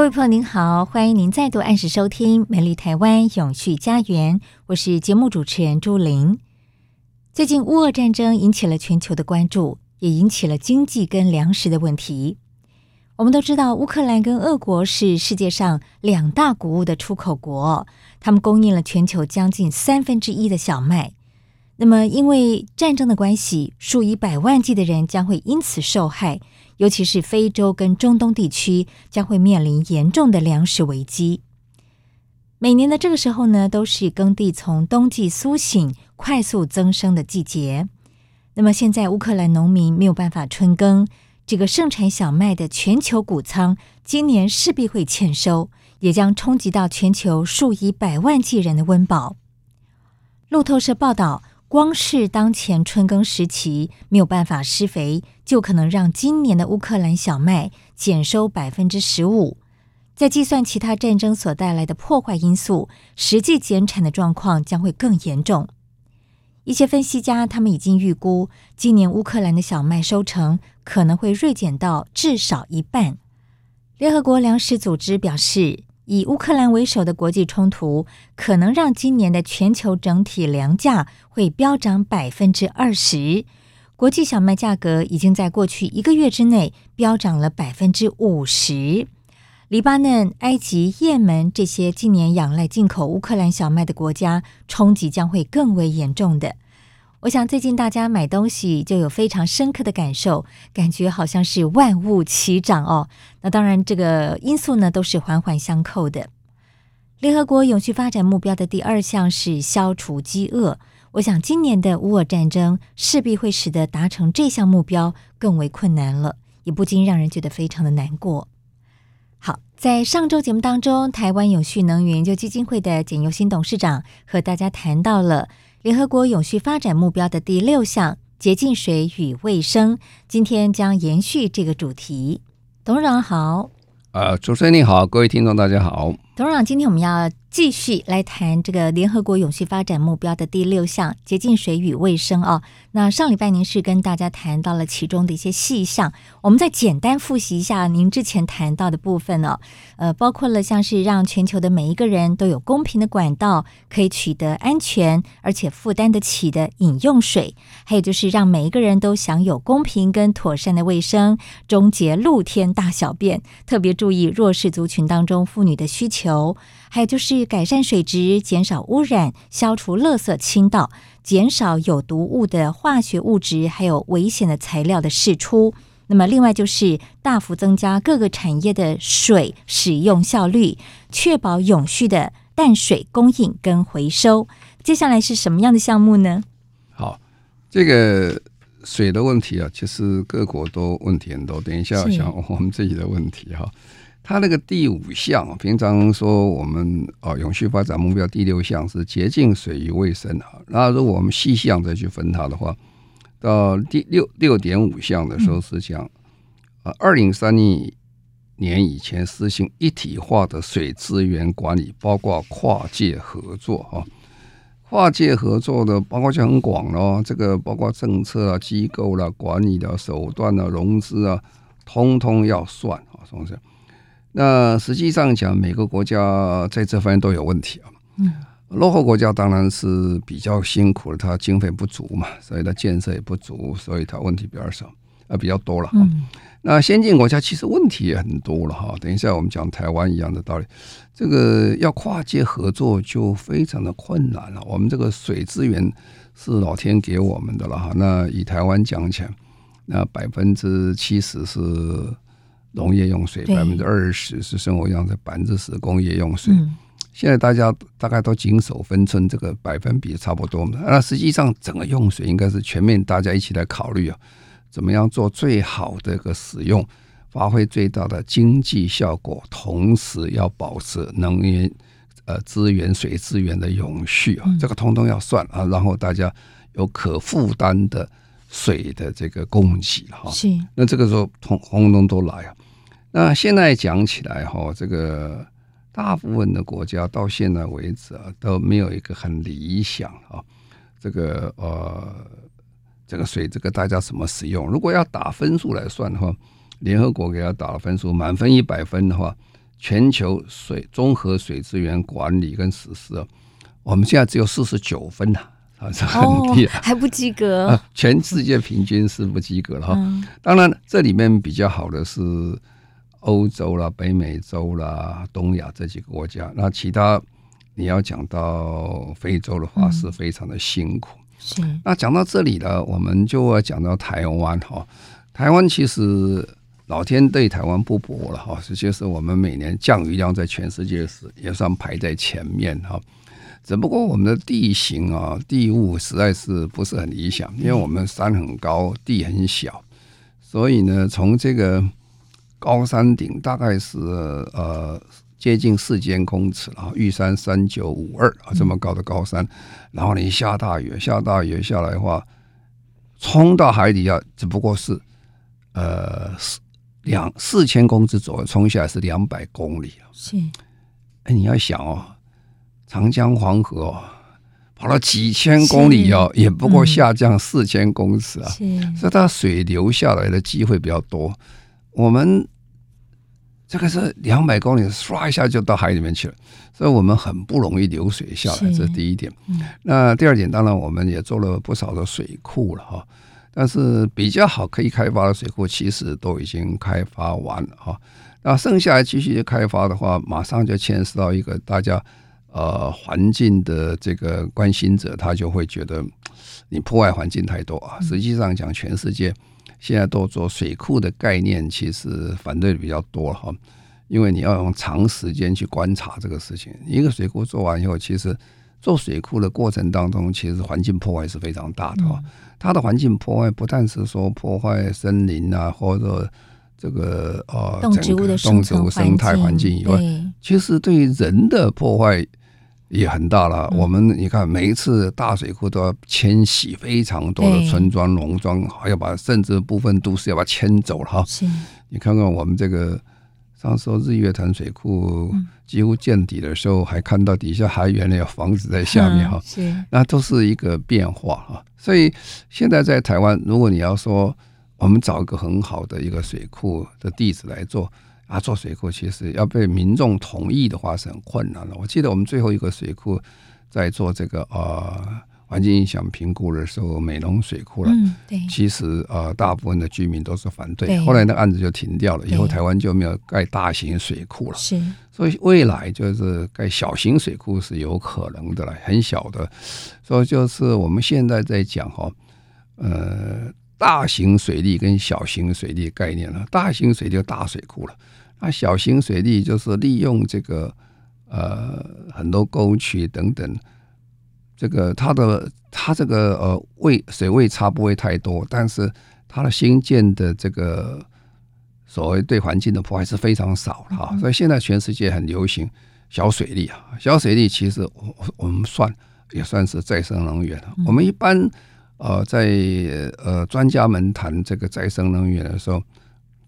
各位朋友您好，欢迎您再度按时收听《美丽台湾永续家园》，我是节目主持人朱玲。最近乌俄战争引起了全球的关注，也引起了经济跟粮食的问题。我们都知道，乌克兰跟俄国是世界上两大谷物的出口国，他们供应了全球将近三分之一的小麦。那么，因为战争的关系，数以百万计的人将会因此受害。尤其是非洲跟中东地区将会面临严重的粮食危机。每年的这个时候呢，都是耕地从冬季苏醒、快速增生的季节。那么现在乌克兰农民没有办法春耕，这个盛产小麦的全球谷仓今年势必会欠收，也将冲击到全球数以百万计人的温饱。路透社报道。光是当前春耕时期没有办法施肥，就可能让今年的乌克兰小麦减收百分之十五。再计算其他战争所带来的破坏因素，实际减产的状况将会更严重。一些分析家他们已经预估，今年乌克兰的小麦收成可能会锐减到至少一半。联合国粮食组织表示，以乌克兰为首的国际冲突，可能让今年的全球整体粮价会飙涨百分之二十。国际小麦价格已经在过去一个月之内飙涨了百分之五十。黎巴嫩、埃及、也门这些近年仰赖进口乌克兰小麦的国家，冲击将会更为严重的。我想最近大家买东西就有非常深刻的感受，感觉好像是万物齐涨哦。那当然，这个因素呢都是环环相扣的。联合国永续发展目标的第二项是消除饥饿。我想今年的乌俄战争势必会使得达成这项目标更为困难了，也不禁让人觉得非常的难过。好，在上周节目当中，台湾永续能源研究基金会的简尤新董事长和大家谈到了。联合国永续发展目标的第六项洁净水与卫生，今天将延续这个主题。董事长好，呃，主持人你好，各位听众大家好。董事长，今天我们要继续来谈这个联合国永续发展目标的第六项洁净水与卫生哦。那上礼拜您是跟大家谈到了其中的一些细项，我们再简单复习一下您之前谈到的部分哦。呃，包括了像是让全球的每一个人都有公平的管道可以取得安全而且负担得起的饮用水，还有就是让每一个人都享有公平跟妥善的卫生，终结露天大小便，特别注意弱势族群当中妇女的需求。还有就是改善水质，减少污染，消除垃圾倾倒，减少有毒物的化学物质，还有危险的材料的释出。那么，另外就是大幅增加各个产业的水使用效率，确保永续的淡水供应跟回收。接下来是什么样的项目呢？好，这个水的问题啊，其实各国都问题很多。等一下，想我们自己的问题哈。它那个第五项，平常说我们啊，永续发展目标第六项是洁净水与卫生啊。那如果我们细项再去分它的话，到第六六点五项的时候是讲啊，二零三零年以前实行一体化的水资源管理，包括跨界合作哈。跨界合作的包括就很广咯，这个包括政策啊、机构啦、管理的手段啊、融资啊，通通要算啊，是不是？那实际上讲，每个国家在这方面都有问题啊。嗯，落后国家当然是比较辛苦了，它经费不足嘛，所以它建设也不足，所以它问题比较少。呃比较多了哈。嗯、那先进国家其实问题也很多了哈。等一下我们讲台湾一样的道理，这个要跨界合作就非常的困难了。我们这个水资源是老天给我们的了哈。那以台湾讲起来，那百分之七十是农业用水，百分之二十是生活用水，百分之十工业用水。嗯现在大家大概都谨守分寸，这个百分比差不多嘛。那实际上整个用水应该是全面，大家一起来考虑啊，怎么样做最好的一个使用，发挥最大的经济效果，同时要保持能源呃资源、水资源的永续啊，这个通通要算啊，然后大家有可负担的水的这个供给哈。是。那这个时候通通通都来啊。那现在讲起来哈，这个。大部分的国家到现在为止啊，都没有一个很理想啊，这个呃，这个水，这个大家怎么使用？如果要打分数来算的话，联合国给他打了分数，满分一百分的话，全球水综合水资源管理跟实施啊，我们现在只有四十九分呐，啊，是很低，还不及格。全世界平均是不及格了哈。当然，这里面比较好的是。欧洲啦、北美洲啦、东亚这几个国家，那其他你要讲到非洲的话，是非常的辛苦。嗯、是。那讲到这里呢，我们就要讲到台湾哈。台湾其实老天对台湾不薄了哈，实际是我们每年降雨量在全世界是也算排在前面哈。只不过我们的地形啊、地物实在是不是很理想，因为我们山很高，地很小，所以呢，从这个。高山顶大概是呃接近四千公尺啊，玉山三九五二啊，这么高的高山，然后你下大雨，下大雨下来的话，冲到海底下只不过是呃四两四千公尺左右，冲下来是两百公里啊。是，哎，你要想哦，长江黄河哦，跑了几千公里哦，也不过下降四千公尺啊，所以它水流下来的机会比较多。我们这个是两百公里，唰一下就到海里面去了，所以我们很不容易流水下来。这是第一点。那第二点，当然我们也做了不少的水库了哈，但是比较好可以开发的水库，其实都已经开发完了哈。那剩下来继续开发的话，马上就牵涉到一个大家呃环境的这个关心者，他就会觉得你破坏环境太多啊。实际上讲，全世界。现在都做水库的概念，其实反对的比较多哈，因为你要用长时间去观察这个事情。一个水库做完以后，其实做水库的过程当中，其实环境破坏是非常大的哈。它的环境破坏不但是说破坏森林啊，或者这个呃动植物的动植物生态环境以外，其实对于人的破坏。也很大了。我们你看，每一次大水库都要迁徙非常多的村庄、农庄，还要把甚至部分都市要把它迁走了哈。是，你看看我们这个上次日月潭水库几乎见底的时候，还看到底下还原来有房子在下面哈。是，那都是一个变化哈。所以现在在台湾，如果你要说我们找一个很好的一个水库的地址来做。啊，做水库其实要被民众同意的话是很困难的。我记得我们最后一个水库在做这个呃环境影响评估的时候，美浓水库了。嗯，对。其实呃，大部分的居民都是反对。对。后来那个案子就停掉了，以后台湾就没有盖大型水库了。是。所以未来就是盖小型水库是有可能的了，很小的。所以就是我们现在在讲哈，呃，大型水利跟小型水利概念了。大型水利就大水库了。那小型水利就是利用这个呃很多沟渠等等，这个它的它这个呃位水位差不会太多，但是它的新建的这个所谓对环境的破坏是非常少的哈。所以现在全世界很流行小水利啊，小水利其实我我们算也算是再生能源了。我们一般呃在呃专家们谈这个再生能源的时候。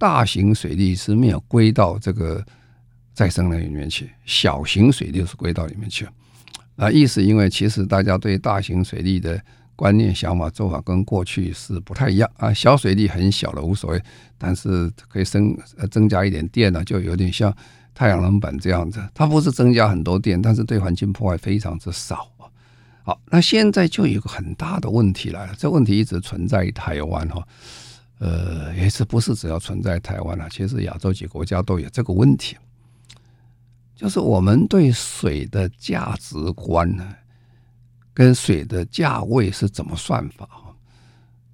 大型水利是没有归到这个再生能源里面去，小型水利是归到里面去。啊，意思因为其实大家对大型水利的观念、想法、做法跟过去是不太一样啊。小水利很小的无所谓，但是可以增增加一点电呢，就有点像太阳能板这样子。它不是增加很多电，但是对环境破坏非常之少啊。好，那现在就有一个很大的问题来了，这问题一直存在于台湾哈。呃，也是不是只要存在台湾啊？其实亚洲几个国家都有这个问题，就是我们对水的价值观呢，跟水的价位是怎么算法？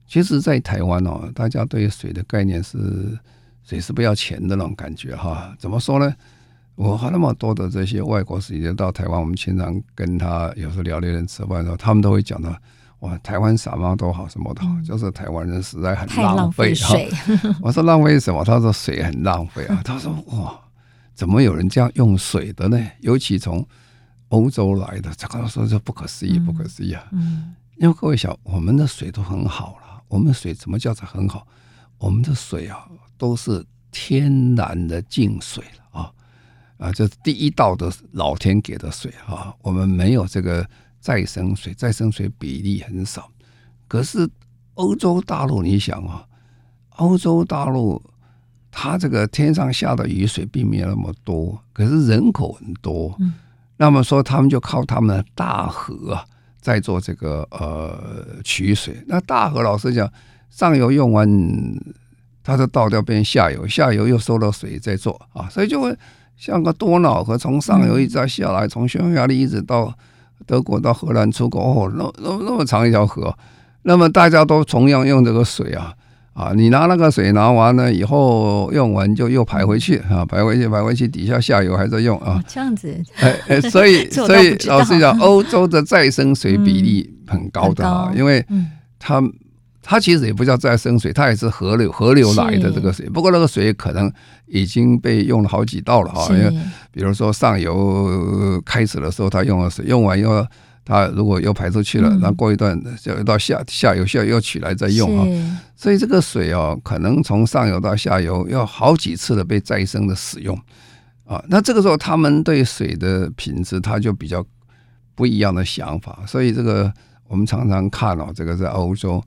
其实，在台湾哦，大家对水的概念是水是不要钱的那种感觉哈。怎么说呢？我和那么多的这些外国使节到台湾，我们经常跟他有时候聊天吃饭的时候，他们都会讲到。哇，台湾什么都好，什么都好，嗯、就是台湾人实在很浪费水。我说浪费什么？他说水很浪费啊。他说哇，怎么有人这样用水的呢？尤其从欧洲来的，这个说这不可思议，不可思议啊！嗯嗯、因为各位想，我们的水都很好了。我们的水怎么叫做很好？我们的水啊，都是天然的净水了啊啊！这是第一道的老天给的水啊，我们没有这个。再生水，再生水比例很少。可是欧洲大陆，你想啊，欧洲大陆它这个天上下的雨水并没有那么多，可是人口很多。嗯、那么说，他们就靠他们的大河啊，在做这个呃取水。那大河老实讲，上游用完，它就倒掉变下游，下游又收了水再做啊，所以就会像个多瑙河，从上游一直下来，从匈牙利一直到。德国到荷兰出口哦，那那那么长一条河，那么大家都同样用这个水啊啊！你拿那个水拿完了以后用完就又排回去啊，排回去排回去，底下下游还在用啊。这样子，哎哎，所以所以老实讲，欧洲的再生水比例很高的啊，因为它。它其实也不叫再生水，它也是河流河流来的这个水。不过那个水可能已经被用了好几道了哈，因为比如说上游开始的时候它用了水，用完以后它如果又排出去了，然后过一段就到下下游下游又取来再用啊。所以这个水哦，可能从上游到下游要好几次的被再生的使用啊。那这个时候他们对水的品质，他就比较不一样的想法。所以这个我们常常看哦，这个在欧洲。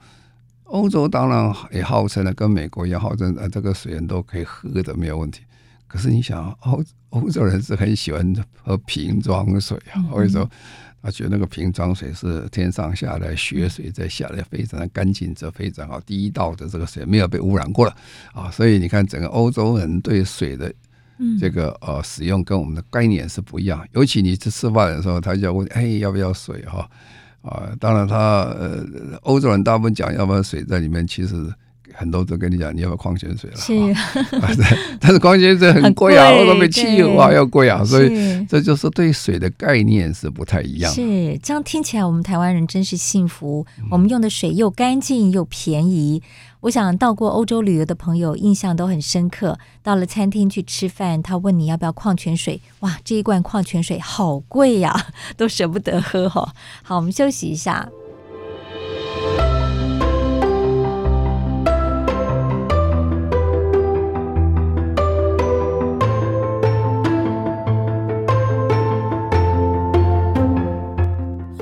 欧洲当然也号称了，跟美国一样号称，呃，这个水源都可以喝的，没有问题。可是你想，欧欧洲人是很喜欢喝瓶装水啊，为什么？他觉得那个瓶装水是天上下来雪水再下来，非常的干净，这非常好，第一道的这个水没有被污染过了啊。所以你看，整个欧洲人对水的这个呃使用跟我们的概念是不一样。尤其你去吃饭的时候，他就要问，哎，要不要水哈？啊，啊当然他，呃，欧洲人大部分讲要不然水在里面，其实很多都跟你讲你要不要矿泉水了。是 啊，对，但是矿泉水很贵啊，欧洲比汽油啊要贵啊，所以这就是对水的概念是不太一样。是这样听起来，我们台湾人真是幸福，我们用的水又干净又便宜。我想到过欧洲旅游的朋友印象都很深刻。到了餐厅去吃饭，他问你要不要矿泉水，哇，这一罐矿泉水好贵呀，都舍不得喝哈。好，我们休息一下。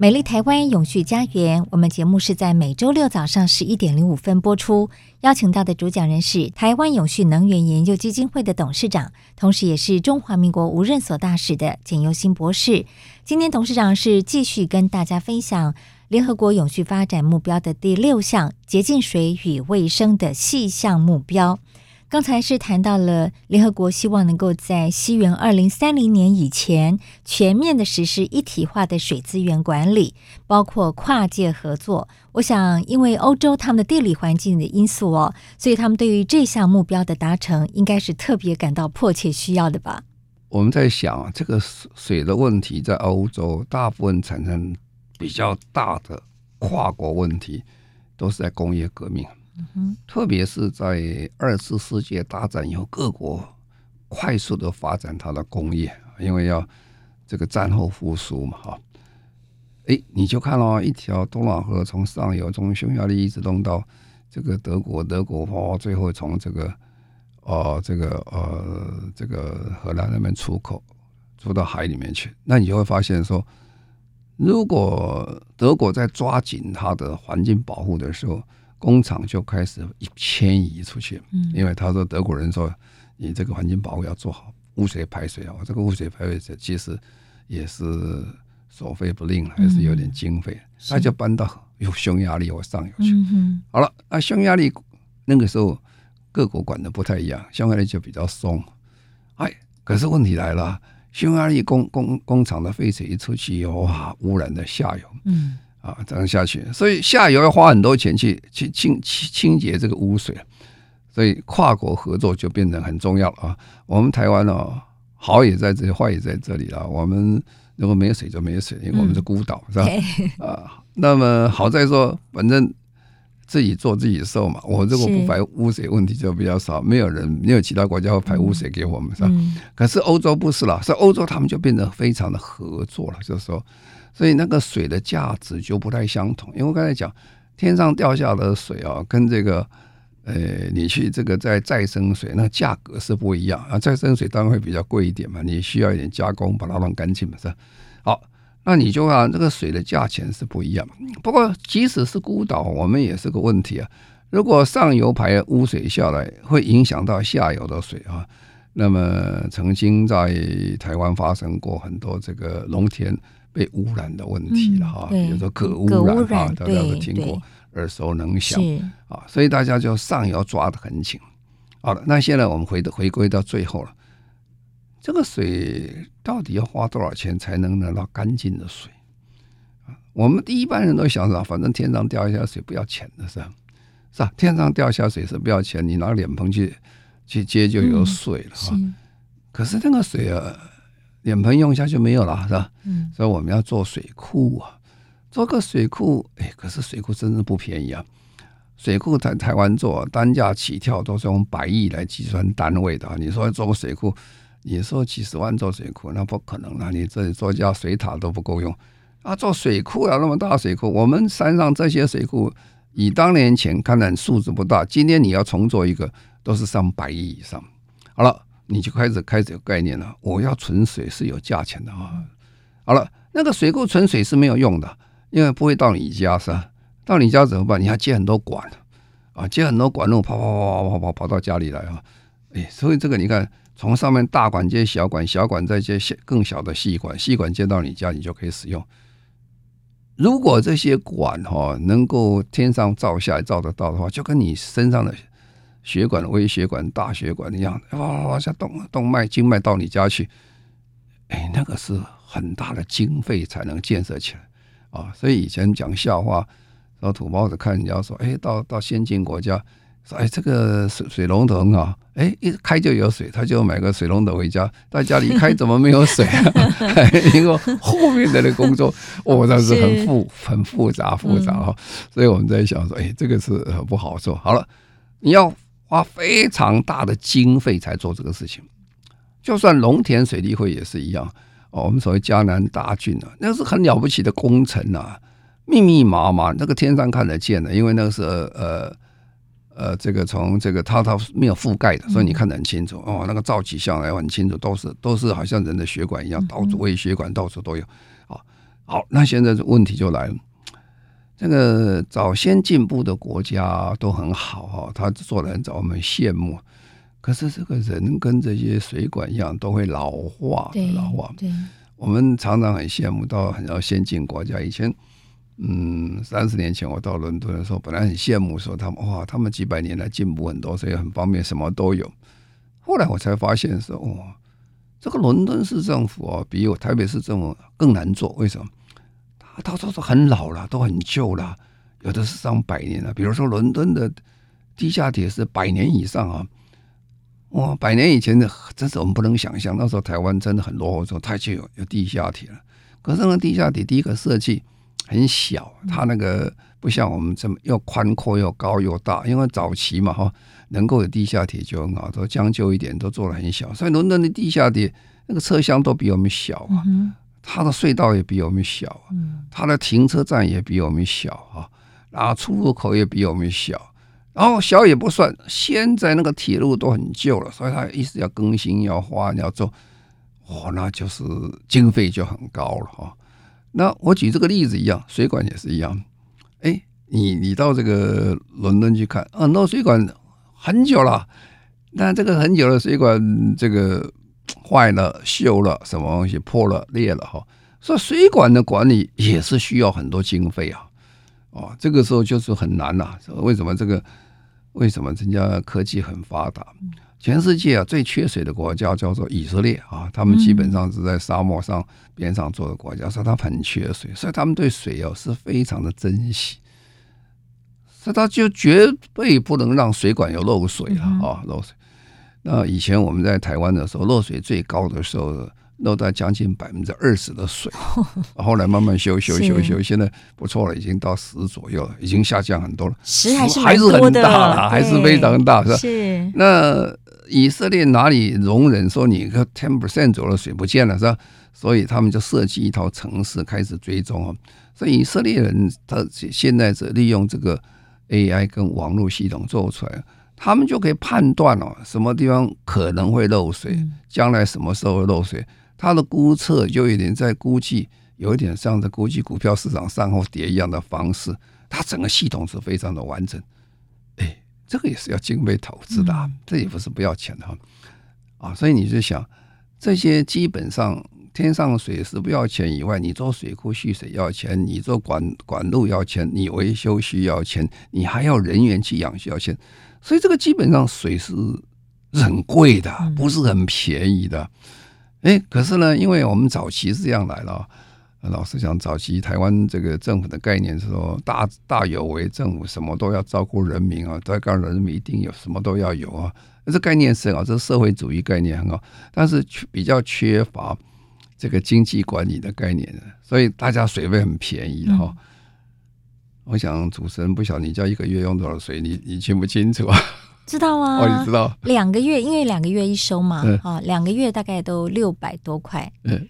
美丽台湾永续家园，我们节目是在每周六早上十一点零五分播出。邀请到的主讲人是台湾永续能源研究基金会的董事长，同时也是中华民国无任所大使的简尤新博士。今天董事长是继续跟大家分享。联合国永续发展目标的第六项洁净水与卫生的细项目标，刚才是谈到了联合国希望能够在西元二零三零年以前全面的实施一体化的水资源管理，包括跨界合作。我想，因为欧洲他们的地理环境的因素哦，所以他们对于这项目标的达成，应该是特别感到迫切需要的吧？我们在想，这个水的问题在欧洲大部分产生。比较大的跨国问题都是在工业革命，特别是在二次世界大战以后，各国快速的发展它的工业，因为要这个战后复苏嘛，哈。哎，你就看到一条多瑙河从上游从匈牙利一直弄到这个德国，德国哦，最后从这个哦这个呃这个荷兰那边出口出到海里面去，那你就会发现说。如果德国在抓紧它的环境保护的时候，工厂就开始迁移出去。嗯，因为他说德国人说，你这个环境保护要做好，污水排水啊，这个污水排水其实也是所费不吝，还是有点经费，他就搬到有匈牙利或上游去。好了，那匈牙利那个时候各国管的不太一样，匈牙利就比较松。哎，可是问题来了。匈牙利工工工厂的废水一出去以后，哇，污染的下游，嗯，啊，这样下去，所以下游要花很多钱去去清清清洁这个污水，所以跨国合作就变得很重要了啊。我们台湾哦，好也在这里，坏也在这里啊。我们如果没有水就没有水，因为我们是孤岛，是吧？啊，那么好在说，反正。自己做自己受嘛，我如果不排污水问题就比较少，没有人没有其他国家会排污水给我们，是吧？可是欧洲不是了，所以欧洲他们就变得非常的合作了，就是说，所以那个水的价值就不太相同。因为刚才讲，天上掉下的水啊，跟这个呃，你去这个在再生水，那价格是不一样啊。再生水当然会比较贵一点嘛，你需要一点加工把它弄干净嘛，是？好。那你就啊，这个水的价钱是不一样。不过，即使是孤岛，我们也是个问题啊。如果上游排污水下来，会影响到下游的水啊。那么，曾经在台湾发生过很多这个农田被污染的问题了哈。比如说可污染啊，大家都听过，耳熟能详啊。所以大家就上游抓得很紧。好了，那现在我们回的回归到最后了。这个水到底要花多少钱才能拿到干净的水？我们第一般人都想着，反正天上掉下水不要钱的是吧？是吧？天上掉下水是不要钱，你拿脸盆去去接就有水了哈。可是那个水啊，脸盆用一下就没有了是吧？所以我们要做水库啊，做个水库，哎，可是水库真的不便宜啊。水库在台湾做单价起跳都是用百亿来计算单位的，你说做个水库？你说几十万做水库，那不可能了。你这里做家水塔都不够用啊！做水库啊那么大水库，我们山上这些水库，以当年前看来数字不大，今天你要重做一个，都是上百亿以上。好了，你就开始开始有概念了。我要存水是有价钱的啊。好了，那个水库存水是没有用的，因为不会到你家是吧？到你家怎么办？你要接很多管啊，接很多管路跑跑跑跑跑跑跑到家里来啊！哎，所以这个你看。从上面大管接小管，小管再接更小的细管，细管接到你家，你就可以使用。如果这些管哈能够天上照下来照得到的话，就跟你身上的血管、微血管、大血管一样，哇哇下动动脉、经脉到你家去，哎，那个是很大的经费才能建设起来啊。所以以前讲笑话，说土包子看人家说，哎，到到先进国家。哎，这个水水龙头很好，哎，一开就有水，他就买个水龙头回家。在家里开怎么没有水啊？因为后面的那个工作，哦，那是很复很复杂复杂哈。所以我们在想说，哎，这个是不好做。好了，你要花非常大的经费才做这个事情。就算农田水利会也是一样。哦，我们所谓嘉南大郡啊，那是很了不起的工程啊，密密麻麻，那个天上看得见的，因为那个是呃。呃，这个从这个它它没有覆盖的，所以你看得很清楚哦。那个照起相来很清楚，都是都是好像人的血管一样，到处微血管到处都有。好，好，那现在问题就来了，这个早先进步的国家都很好哈，他做的很早，我们羡慕。可是这个人跟这些水管一样，都会老化，老化。对，我们常常很羡慕到很多先进国家以前。嗯，三十年前我到伦敦的时候，本来很羡慕说他们哇，他们几百年来进步很多，所以很方便，什么都有。后来我才发现说，哇，这个伦敦市政府啊，比我台北市政府更难做。为什么？他说是很老了，都很旧了，有的是上百年了。比如说伦敦的地下铁是百年以上啊，哇，百年以前的真是我们不能想象。那时候台湾真的很落后，说它就有有地下铁了。可是那地下铁第一个设计。很小，它那个不像我们这么又宽阔又高又大，因为早期嘛哈，能够有地下铁就很好，都将就一点，都做的很小。所以伦敦的地下铁那个车厢都比我们小啊，它的隧道也比我们小，它的停车站也比我们小啊，然后出入口也比我们小，然后小也不算，现在那个铁路都很旧了，所以它一直要更新要花要做，哦，那就是经费就很高了哈。那我举这个例子一样，水管也是一样。哎，你你到这个伦敦去看，啊，那水管很久了，那这个很久的水管这个坏了、锈了，什么东西破了、裂了哈。所以水管的管理也是需要很多经费啊。哦，这个时候就是很难呐、啊。为什么这个？为什么人家科技很发达？全世界啊最缺水的国家叫做以色列啊，他们基本上是在沙漠上边上做的国家，所以他很缺水，所以他们对水哦是非常的珍惜，所以他就绝对不能让水管有漏水了啊漏水。那以前我们在台湾的时候，漏水最高的时候。漏到将近百分之二十的水，后来慢慢修修修修，现在不错了，已经到十左右了，已经下降很多了。十还是还是很大了，还是非常大，是吧？是。那以色列哪里容忍说你个 ten percent 左右的水不见了，是吧？所以他们就设计一套程式开始追踪啊。所以以色列人他现在是利用这个 AI 跟网络系统做出来。他们就可以判断哦，什么地方可能会漏水，将来什么时候会漏水。他的估测就有点在估计，有一点像在估计股票市场上后跌一样的方式。它整个系统是非常的完整。哎，这个也是要经费投资的，嗯、这也不是不要钱的哈。啊，所以你就想，这些基本上天上水是不要钱以外，你做水库蓄水要钱，你做管管路要钱，你维修需要钱，你还要人员去养需要钱。所以这个基本上水是很贵的，不是很便宜的。哎，可是呢，因为我们早期是这样来了，老实讲，早期台湾这个政府的概念是说大大有为，政府什么都要照顾人民啊，都要告诉人民一定有什么都要有啊，这概念是啊，这社会主义概念很好，但是比较缺乏这个经济管理的概念，所以大家水费很便宜哈。我想主持人不晓得你家一个月用多少水，你你清不清楚？啊？知道啊，哦，你知道，两个月，因为两个月一收嘛，啊，两个月大概都六百多块，嗯，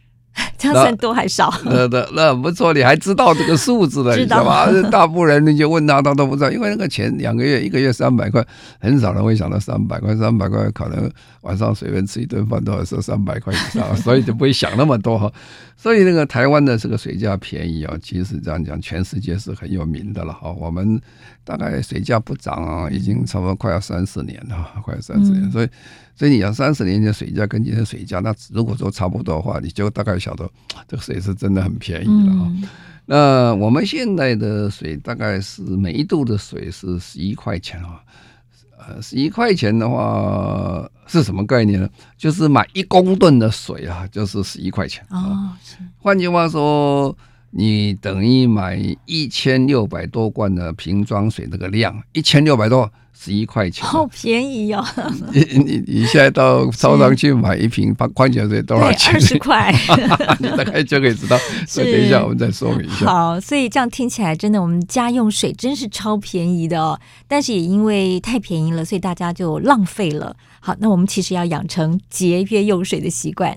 这样算多还少？那那那不错，你还知道这个数字的，知道吧？大部分人你就问他，他都不知道，因为那个钱两个月一个月三百块，很少人会想到三百块，三百块可能晚上随便吃一顿饭都要收三百块以上，所以就不会想那么多哈。所以那个台湾的这个水价便宜啊，其实这样讲，全世界是很有名的了哈。我们。大概水价不涨啊，已经差不多快要三十年了，快要三十年。所以，所以你要三十年前水价跟今天水价，那如果说差不多的话，你就大概晓得这个水是真的很便宜了啊。那我们现在的水大概是每一度的水是十一块钱啊，呃，十一块钱的话是什么概念呢？就是买一公吨的水啊，就是十一块钱啊。换句话说。你等于买一千六百多罐的瓶装水，那个量一千六百多，十一块钱，好便宜哦！你你你现在到 超商去买一瓶矿泉水多少钱？二十块，你大概就可以知道。所以等一下我们再说明一下。好，所以这样听起来真的，我们家用水真是超便宜的哦。但是也因为太便宜了，所以大家就浪费了。好，那我们其实要养成节约用水的习惯。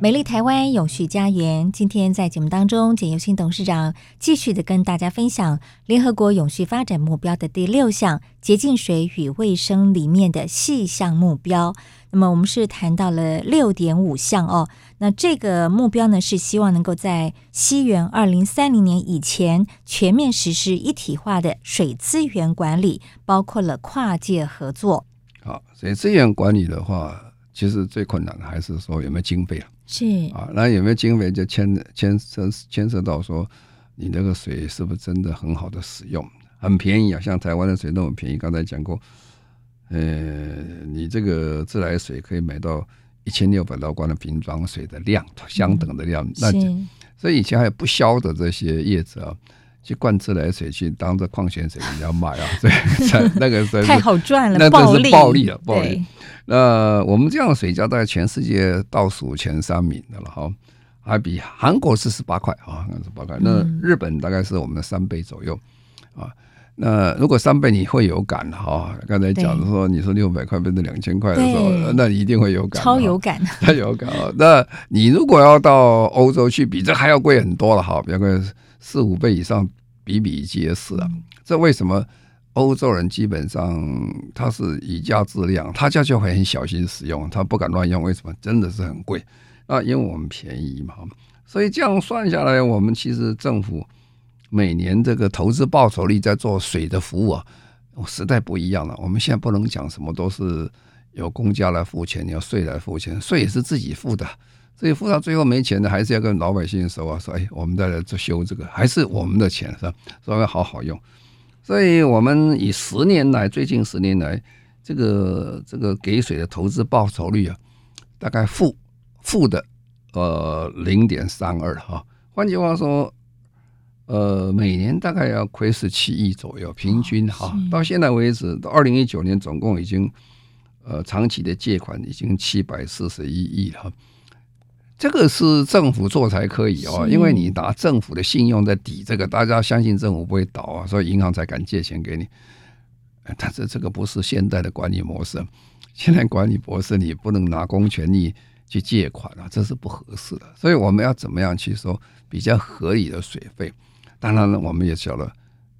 美丽台湾永续家园，今天在节目当中，简尤新董事长继续的跟大家分享联合国永续发展目标的第六项“洁净水与卫生”里面的细项目标。那么我们是谈到了六点五项哦。那这个目标呢，是希望能够在西元二零三零年以前全面实施一体化的水资源管理，包括了跨界合作。好，水资源管理的话，其实最困难的还是说有没有经费啊。是啊，那有没有经费就牵牵涉牵涉到说你那个水是不是真的很好的使用，很便宜啊？像台湾的水那么便宜，刚才讲过，呃，你这个自来水可以买到一千六百多罐的瓶装水的量，相等的量，嗯、那所以以前还有不消的这些叶子啊。去灌自来水去当着矿泉水人家卖啊，对，那个是太好赚了，那真是暴利了，暴利。那我们这样的水价在全世界倒数前三名的了哈。还比韩国是十八块啊，十八块。那日本大概是我们的三倍左右啊。那如果三倍你会有感哈？刚才讲的说，你说六百块变成两千块的时候，那你一定会有感，超有感，太有感啊！那你如果要到欧洲去，比这还要贵很多了哈，比较贵四五倍以上，比比皆是啊。这为什么欧洲人基本上他是以价质量，他家就会很小心使用，他不敢乱用。为什么？真的是很贵啊，因为我们便宜嘛。所以这样算下来，我们其实政府。每年这个投资报酬率在做水的服务啊，时代不一样了。我们现在不能讲什么都是由公家来付钱，要税来付钱，税也是自己付的，自己付到最后没钱的，还是要跟老百姓说啊，说哎，我们再来做修这个，还是我们的钱是吧？稍微好好用。所以我们以十年来，最近十年来，这个这个给水的投资报酬率啊，大概负负的呃零点三二哈。换句话说。呃，每年大概要亏十七亿左右，平均哈，到现在为止，到二零一九年总共已经，呃，长期的借款已经七百四十一亿了。这个是政府做才可以哦，因为你拿政府的信用在抵这个，大家相信政府不会倒啊，所以银行才敢借钱给你。但是这个不是现代的管理模式，现在管理模式你不能拿公权力去借款啊，这是不合适的。所以我们要怎么样去说比较合理的水费？当然了，我们也晓得，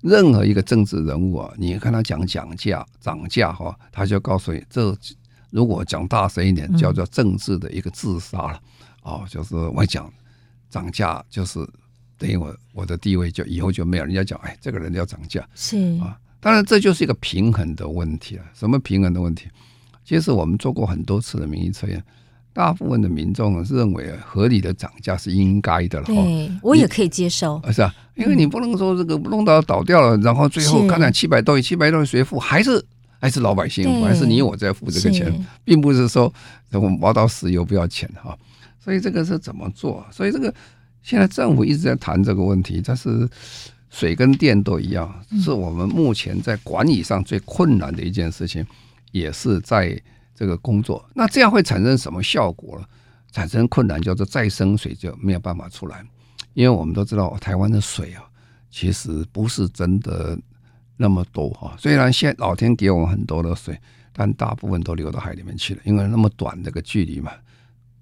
任何一个政治人物啊，你看他讲讲价、涨价哈，他就告诉你，这如果讲大声一点，叫做政治的一个自杀了。哦，就是我讲涨价，就是等于我我的地位就以后就没有。人家讲，哎，这个人要涨价，是啊。当然，这就是一个平衡的问题了。什么平衡的问题？其实我们做过很多次的民意测验。大部分的民众认为合理的涨价是应该的了。对，我也可以接受。是啊，因为你不能说这个弄到倒掉了，然后最后看看七百多亿，七百多亿谁付？还是还是老百姓付，还是你我在付这个钱，并不是说我们挖到石油不要钱哈。所以这个是怎么做？所以这个现在政府一直在谈这个问题，但是水跟电都一样，是我们目前在管理上最困难的一件事情，也是在。这个工作，那这样会产生什么效果呢？产生困难叫做再生水就没有办法出来，因为我们都知道台湾的水啊，其实不是真的那么多哈。虽然现老天给我们很多的水，但大部分都流到海里面去了，因为那么短这个距离嘛，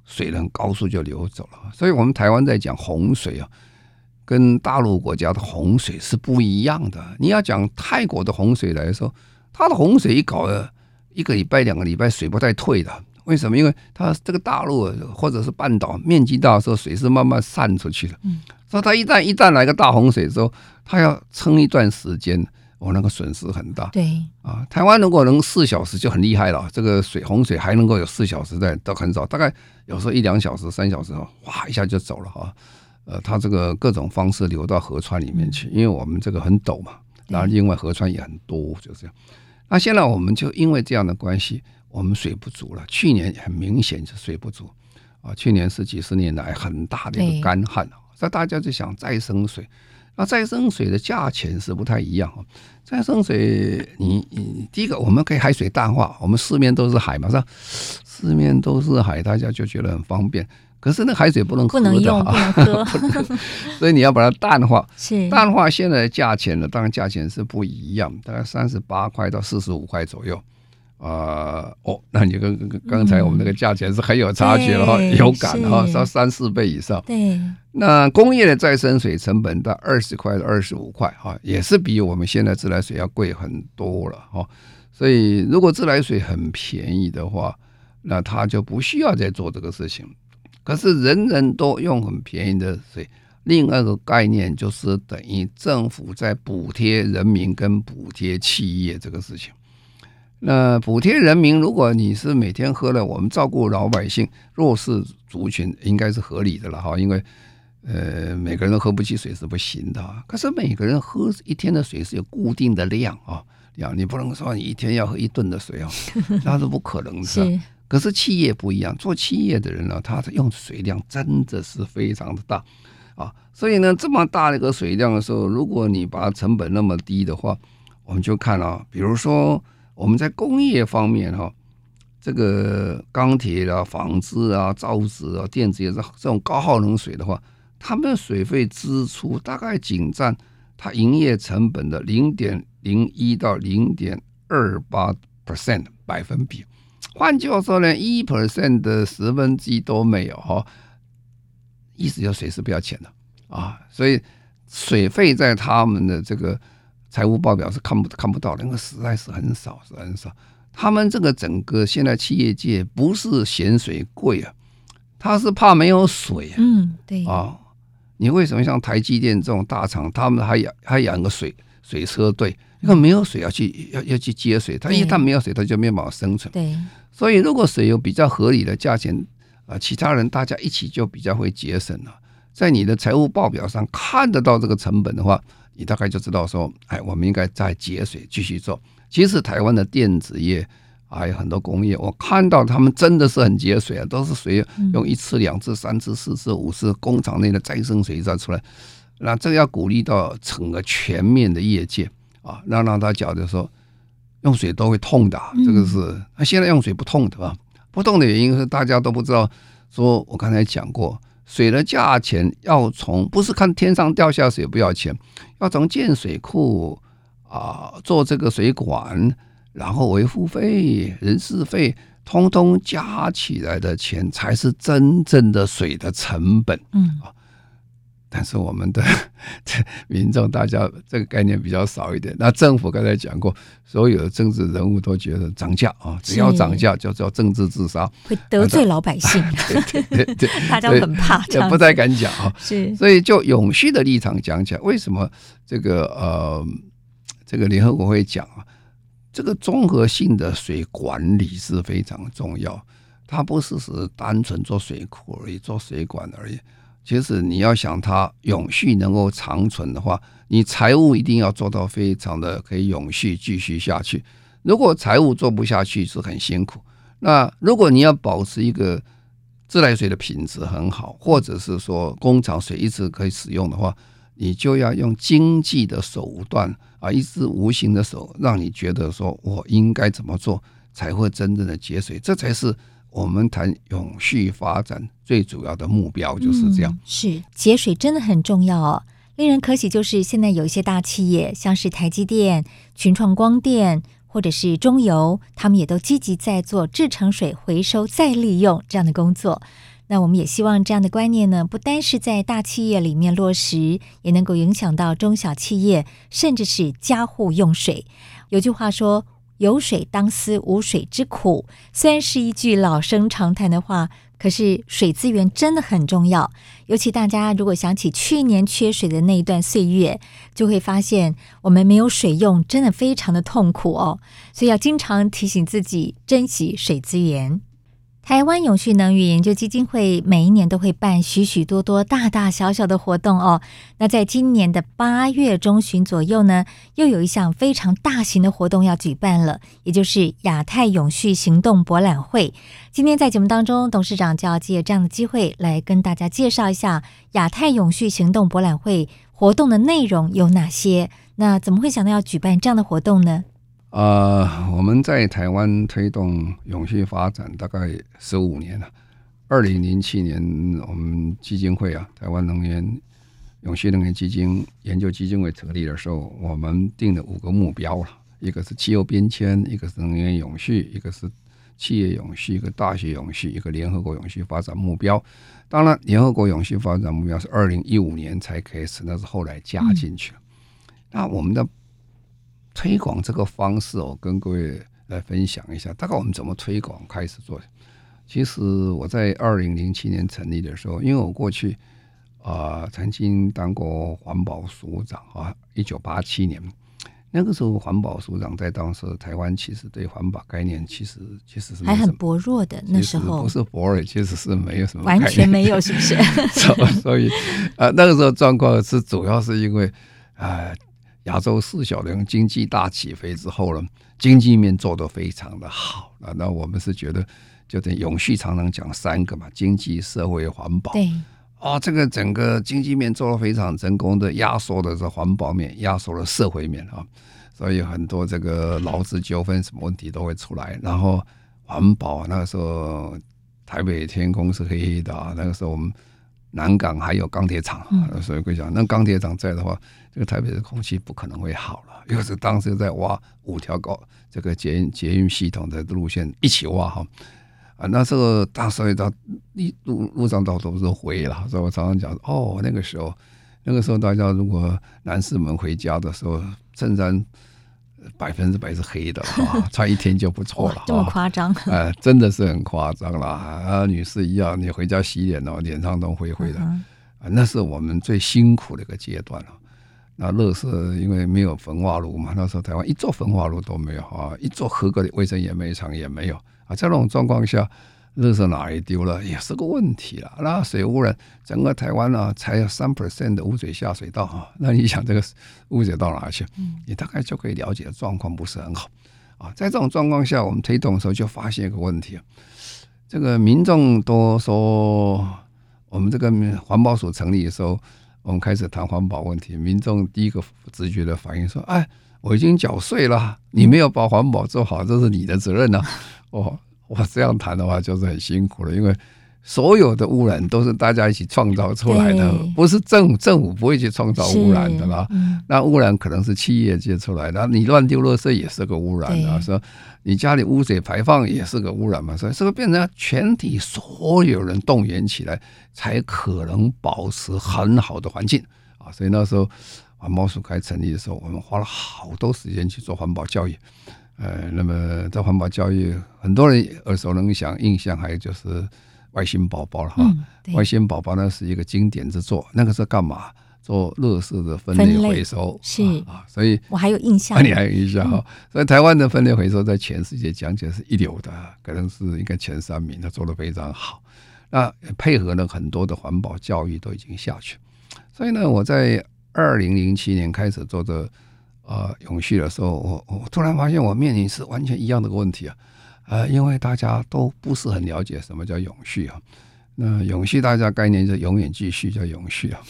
水能高速就流走了。所以我们台湾在讲洪水啊，跟大陆国家的洪水是不一样的。你要讲泰国的洪水来说，它的洪水一搞的。一个礼拜、两个礼拜水不带退的，为什么？因为它这个大陆或者是半岛面积大的时候，水是慢慢散出去的。嗯，所以它一旦一旦来个大洪水之后，它要撑一段时间，我那个损失很大。对啊，台湾如果能四小时就很厉害了，这个水洪水还能够有四小时在都很少，大概有时候一两小时、三小时，哗，一下就走了哈。呃，它这个各种方式流到河川里面去，因为我们这个很陡嘛，然后另外河川也很多，就是这样。那现在我们就因为这样的关系，我们水不足了。去年很明显是水不足啊，去年是几十年来很大的一个干旱，所以大家就想再生水。那再生水的价钱是不太一样。再生水你，你你第一个我们可以海水淡化，我们四面都是海嘛，是吧？四面都是海，大家就觉得很方便。可是那海水不能喝的，不能用，不能喝，所以你要把它淡化。是淡化，现在的价钱呢？当然价钱是不一样，大概三十八块到四十五块左右。啊、呃，哦，那你跟刚才我们那个价钱是很有差距了哈，嗯、有感哈，三三四倍以上。对，那工业的再生水成本到二十块到二十五块哈，也是比我们现在自来水要贵很多了哈。所以如果自来水很便宜的话，那他就不需要再做这个事情。可是人人都用很便宜的水，另外一个概念就是等于政府在补贴人民跟补贴企业这个事情。那补贴人民，如果你是每天喝了，我们照顾老百姓弱势族群，应该是合理的了哈。因为呃，每个人都喝不起水是不行的。可是每个人喝一天的水是有固定的量啊，量你不能说你一天要喝一顿的水啊，那是不可能的。可是企业不一样，做企业的人呢，他的用水量真的是非常的大啊，所以呢，这么大的一个水量的时候，如果你把它成本那么低的话，我们就看啊，比如说我们在工业方面哈，这个钢铁啊、纺织啊、造纸啊、电子业这这种高耗能水的话，他们的水费支出大概仅占它营业成本的零点零一到零点二八 percent 百分比。换句话说呢，一 percent 的十分之一都没有哈，意思就是水是不要钱的啊，所以水费在他们的这个财务报表是看不看不到的，那个实在是很少，是很少。他们这个整个现在企业界不是嫌水贵啊，他是怕没有水啊。嗯，对啊，你为什么像台积电这种大厂，他们还养还养个水水车队？因为没有水要去要要去接水，他一旦没有水，他就没办法生存。对，所以如果水有比较合理的价钱啊，其他人大家一起就比较会节省了。在你的财务报表上看得到这个成本的话，你大概就知道说，哎，我们应该再节水继续做。其实台湾的电子业还有很多工业，我看到他们真的是很节水啊，都是水用一次、两次、三次、四次、五次，工厂内的再生水再出来。那这个要鼓励到整个全面的业界啊，让让他觉得说用水都会痛的，这个是那现在用水不痛的吧？不痛的原因是大家都不知道，说我刚才讲过，水的价钱要从不是看天上掉下水不要钱，要从建水库。啊，做这个水管，然后维护费、人事费，通通加起来的钱，才是真正的水的成本。嗯，但是我们的 民众大家这个概念比较少一点。那政府刚才讲过，所有的政治人物都觉得涨价啊，只要涨价就叫政治自杀，会得罪老百姓。对 对对，对，大家很怕，也不太敢讲啊。是，所以就永续的立场讲起来，为什么这个呃？这个联合国会讲啊，这个综合性的水管理是非常重要。它不是是单纯做水库而已，做水管而已。其实你要想它永续能够长存的话，你财务一定要做到非常的可以永续继续下去。如果财务做不下去是很辛苦。那如果你要保持一个自来水的品质很好，或者是说工厂水一直可以使用的话，你就要用经济的手段啊，一只无形的手，让你觉得说我应该怎么做才会真正的节水，这才是我们谈永续发展最主要的目标，就是这样。是节水真的很重要哦。令人可喜就是现在有一些大企业，像是台积电、群创光电或者是中油，他们也都积极在做制成水回收再利用这样的工作。那我们也希望这样的观念呢，不单是在大企业里面落实，也能够影响到中小企业，甚至是家户用水。有句话说：“有水当思无水之苦。”虽然是一句老生常谈的话，可是水资源真的很重要。尤其大家如果想起去年缺水的那一段岁月，就会发现我们没有水用，真的非常的痛苦哦。所以要经常提醒自己珍惜水资源。台湾永续能源研究基金会每一年都会办许许多多大大小小的活动哦。那在今年的八月中旬左右呢，又有一项非常大型的活动要举办了，也就是亚太永续行动博览会。今天在节目当中，董事长就要借这样的机会来跟大家介绍一下亚太永续行动博览会活动的内容有哪些。那怎么会想到要举办这样的活动呢？呃，我们在台湾推动永续发展大概十五年了。二零零七年，我们基金会啊，台湾能源永续能源基金研究基金会成立的时候，我们定了五个目标了，一个是气候变迁，一个是能源永续，一个是企业永续，一个大学永续，一个联合国永续发展目标。当然，联合国永续发展目标是二零一五年才开始，那是后来加进去了。那我们的。推广这个方式，我跟各位来分享一下。大概我们怎么推广开始做？其实我在二零零七年成立的时候，因为我过去啊、呃、曾经当过环保署长啊，一九八七年那个时候环保署长在当时台湾其实对环保概念其实其实是还很薄弱的。那时候不是薄弱，其实是没有什么完全没有，是不是？所以啊、呃，那个时候状况是主要是因为啊。呃亚洲四小龙经济大起飞之后呢，经济面做得非常的好啊。那我们是觉得，就等永续常常讲三个嘛，经济、社会、环保。对，哦，这个整个经济面做得非常成功的，压缩的是环保面，压缩了社会面啊。所以很多这个劳资纠纷什么问题都会出来。然后环保，那个时候台北天空是黑黑的啊，那个时候我们南港还有钢铁厂，啊、所以会讲，那钢铁厂在的话，这个台北的空气不可能会好了。又是当时在挖五条高这个捷运捷运系统的路线一起挖哈啊，那时候大所以到路路上到处都是灰了，所以我常常讲哦，那个时候那个时候大家如果男士们回家的时候，衬衫百分之百是黑的啊，穿一天就不错了，这么夸张？呃，真的是很夸张了啊！女士一样，你回家洗脸哦，脸上都灰灰的啊，那是我们最辛苦的一个阶段了。那乐色因为没有焚化炉嘛，那时候台湾一座焚化炉都没有啊，一座合格的卫生烟煤厂也没有啊，在这种状况下，乐色哪里丢了也是个问题了。那水污染，整个台湾呢、啊、才有三 percent 的污水下水道啊，那你想这个污水到哪去？你大概就可以了解状况不是很好啊。在这种状况下，我们推动的时候就发现一个问题，这个民众都说，我们这个环保署成立的时候。我们开始谈环保问题，民众第一个直觉的反应说：“哎，我已经缴税了，你没有把环保做好，这是你的责任呢、啊。”哦，我这样谈的话就是很辛苦了，因为。所有的污染都是大家一起创造出来的，不是政府政府不会去创造污染的啦。嗯、那污染可能是企业界出来的，你乱丢垃圾也是个污染啊。说你家里污水排放也是个污染嘛。所以这个变成全体所有人动员起来，才可能保持很好的环境啊。所以那时候环保署开成立的时候，我们花了好多时间去做环保教育。呃，那么在环保教育，很多人耳熟能详，印象还有就是。外星宝宝了哈，外星宝宝呢是一个经典之作。那个是干嘛？做垃圾的分类回收是啊，所以我还有印象，你还有印象哈。所以台湾的分类回收在全世界讲起来是一流的，可能是应该前三名，他做的非常好。那配合了很多的环保教育都已经下去。所以呢，我在二零零七年开始做的呃永续的时候，我我突然发现我面临是完全一样的个问题啊。呃，因为大家都不是很了解什么叫永续啊。那永续大家概念就永远继续叫永续啊。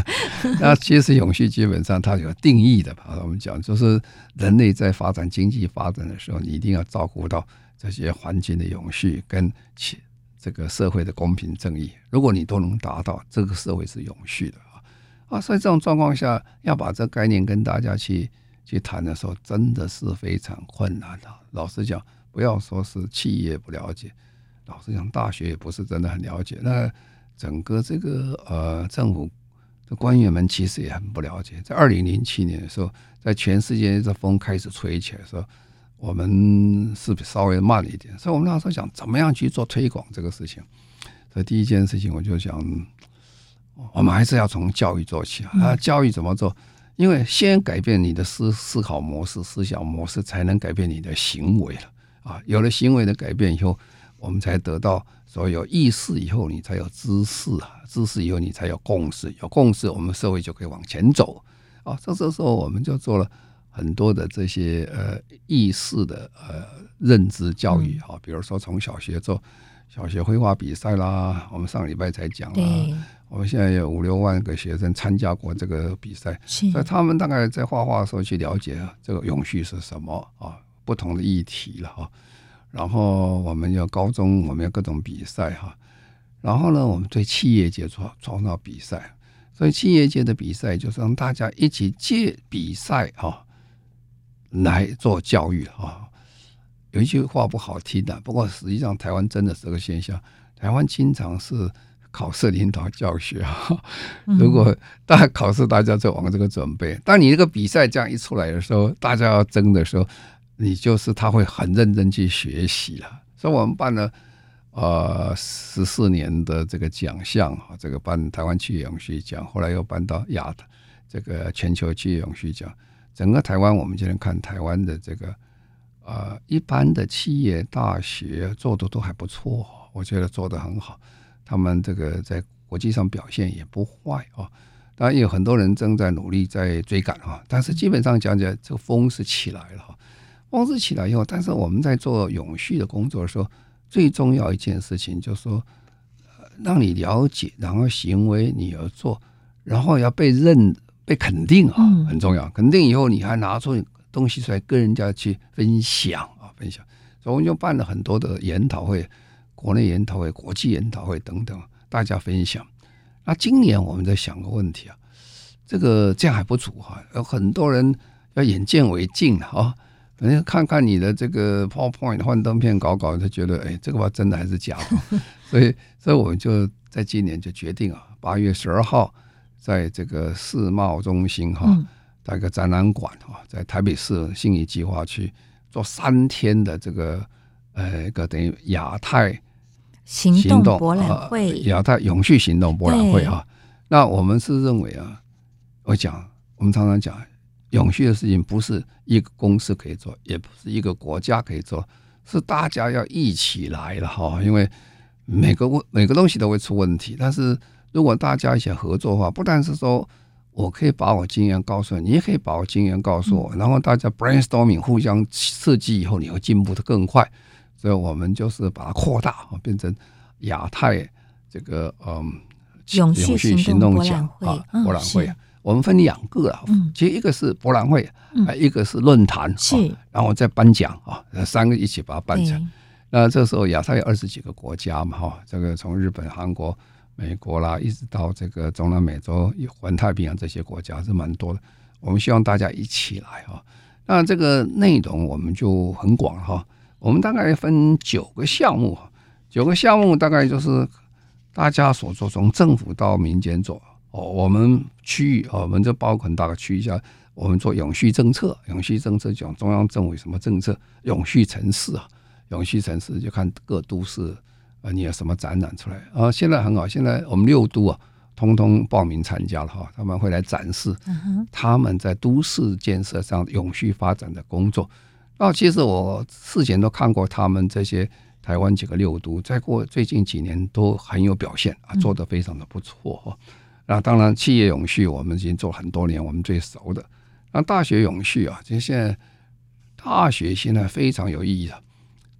那其实永续基本上它有定义的吧？我们讲就是人类在发展经济发展的时候，你一定要照顾到这些环境的永续跟其这个社会的公平正义。如果你都能达到，这个社会是永续的啊啊！所以这种状况下，要把这个概念跟大家去去谈的时候，真的是非常困难的。老实讲。不要说是企业不了解，老实讲，大学也不是真的很了解。那整个这个呃政府的官员们其实也很不了解。在二零零七年的时候，在全世界这风开始吹起来的时候，我们是稍微慢了一点。所以我们那时候想怎么样去做推广这个事情。所以第一件事情我就想，我们还是要从教育做起啊。教育怎么做？因为先改变你的思思考模式、思想模式，才能改变你的行为了。啊，有了行为的改变以后，我们才得到所有意识以后，你才有知识啊，知识以后你才有共识，有共识，我们社会就可以往前走。啊，这这时候我们就做了很多的这些呃意识的呃认知教育啊，比如说从小学做小学绘画比赛啦，我们上礼拜才讲了，我们现在有五六万个学生参加过这个比赛，所以他们大概在画画的时候去了解这个永续是什么啊。不同的议题了哈，然后我们要高中，我们要各种比赛哈，然后呢，我们对企业界创创造比赛，所以企业界的比赛就是让大家一起借比赛哈来做教育哈。有一句话不好听的，不过实际上台湾真的是个现象，台湾经常是考试领导教学哈。如果大家考试，大家就往这个准备，当你这个比赛这样一出来的时候，大家要争的时候。你就是他会很认真去学习了，所以我们办了呃十四年的这个奖项啊，这个办台湾企业永续奖，后来又办到亚的这个全球企业永续奖。整个台湾，我们今天看台湾的这个呃一般的企业大学做的都还不错，我觉得做得很好。他们这个在国际上表现也不坏啊，当然有很多人正在努力在追赶啊，但是基本上讲起来，这个风是起来了哈。光是起来以后，但是我们在做永续的工作的时候，最重要一件事情就是说，让你了解，然后行为你要做，然后要被认、被肯定啊，很重要。肯定以后，你还拿出东西出来跟人家去分享啊，分享。所以我们就办了很多的研讨会，国内研讨会、国际研讨会等等，大家分享。那今年我们在想个问题啊，这个这样还不足哈，有很多人要眼见为净啊，反正看看你的这个 PowerPoint 幻灯片搞搞，他觉得哎，这个吧真的还是假的，所以所以我们就在今年就决定啊，八月十二号在这个世贸中心哈，在一个展览馆哈，在台北市信义计划区做三天的这个呃一个等于亚太。行动博览会，亚太永续行动博览会哈。那我们是认为啊，我讲，我们常常讲，永续的事情不是一个公司可以做，也不是一个国家可以做，是大家要一起来了哈。因为每个问每个东西都会出问题，但是如果大家一起合作的话，不但是说我可以把我经验告诉你，你也可以把我经验告诉我，然后大家 brainstorming 互相设计以后，你会进步的更快。所以我们就是把它扩大啊，变成亚太这个嗯永续行动奖啊博览会。我们分两个啊，其实一个是博览会，一个是论坛，是然后再颁奖啊，三个一起把它办成。那这时候亚太有二十几个国家嘛哈，这个从日本、韩国、美国啦，一直到这个中南美洲、环太平洋这些国家是蛮多的。我们希望大家一起来哈。那这个内容我们就很广哈。我们大概分九个项目，九个项目大概就是大家所做，从政府到民间做哦。我们区域，我们就包括很大的区域下，我们做永续政策，永续政策讲中央政委什么政策，永续城市啊，永续城市就看各都市啊，你有什么展览出来啊？现在很好，现在我们六都啊，通通报名参加了哈，他们会来展示他们在都市建设上永续发展的工作。那其实我事前都看过他们这些台湾几个六都，在过最近几年都很有表现啊，做得非常的不错哈。那当然企业永续我们已经做很多年，我们最熟的。那大学永续啊，就现在大学现在非常有意义的。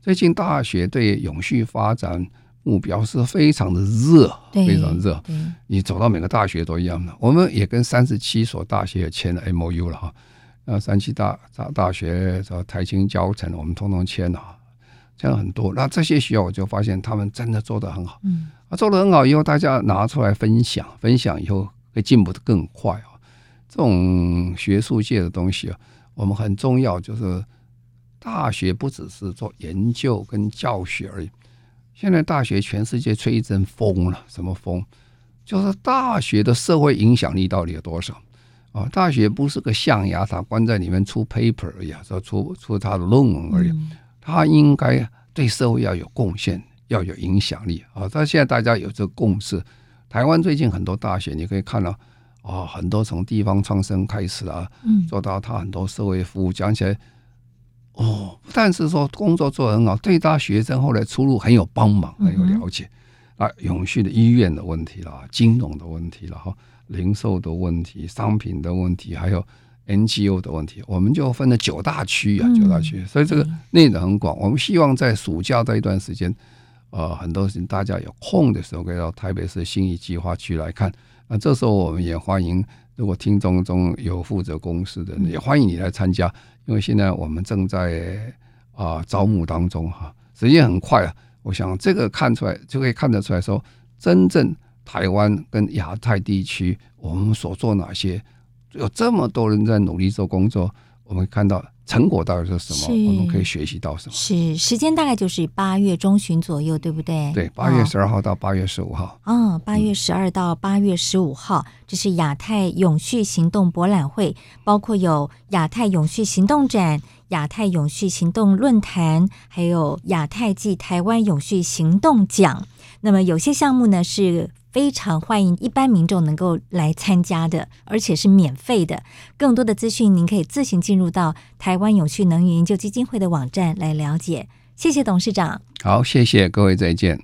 最近大学对永续发展目标是非常的热，非常热。你走到每个大学都一样的。我们也跟三十七所大学也签了 MOU 了哈。那三七大大大学，什么台清交成，我们通通签了，签了很多。那这些学校，我就发现他们真的做得很好。嗯，啊，做得很好以后，大家拿出来分享，分享以后会进步的更快啊。这种学术界的东西啊，我们很重要，就是大学不只是做研究跟教学而已。现在大学全世界吹一阵风了，什么风？就是大学的社会影响力到底有多少？啊，大学不是个象牙塔，关在里面出 paper 而已，说出出他的论文而已。他应该对社会要有贡献，要有影响力啊！但现在大家有这个共识。台湾最近很多大学，你可以看到啊，很多从地方创生开始啊，做到他很多社会服务，讲起来哦，不但是说工作做得很好，对大学生后来出路很有帮忙，很有了解啊，永续的医院的问题啦，金融的问题了哈。零售的问题、商品的问题，还有 NGO 的问题，我们就分了九大区啊，九大区。所以这个内容很广。我们希望在暑假这一段时间，呃，很多事情大家有空的时候，可以到台北市新义计划区来看。那这时候我们也欢迎，如果听众中有负责公司的，也欢迎你来参加。因为现在我们正在啊、呃、招募当中哈，时间很快啊。我想这个看出来就可以看得出来说，真正。台湾跟亚太地区，我们所做哪些？有这么多人在努力做工作，我们看到成果到底是什么？我们可以学习到什么？是时间大概就是八月中旬左右，对不对？对，八月十二号到八月十五号。嗯，八月十二到八月十五号，这是亚太永续行动博览会，包括有亚太永续行动展、亚太永续行动论坛，还有亚太暨台湾永续行动奖。那么有些项目呢是。非常欢迎一般民众能够来参加的，而且是免费的。更多的资讯，您可以自行进入到台湾永续能源研究基金会的网站来了解。谢谢董事长。好，谢谢各位，再见。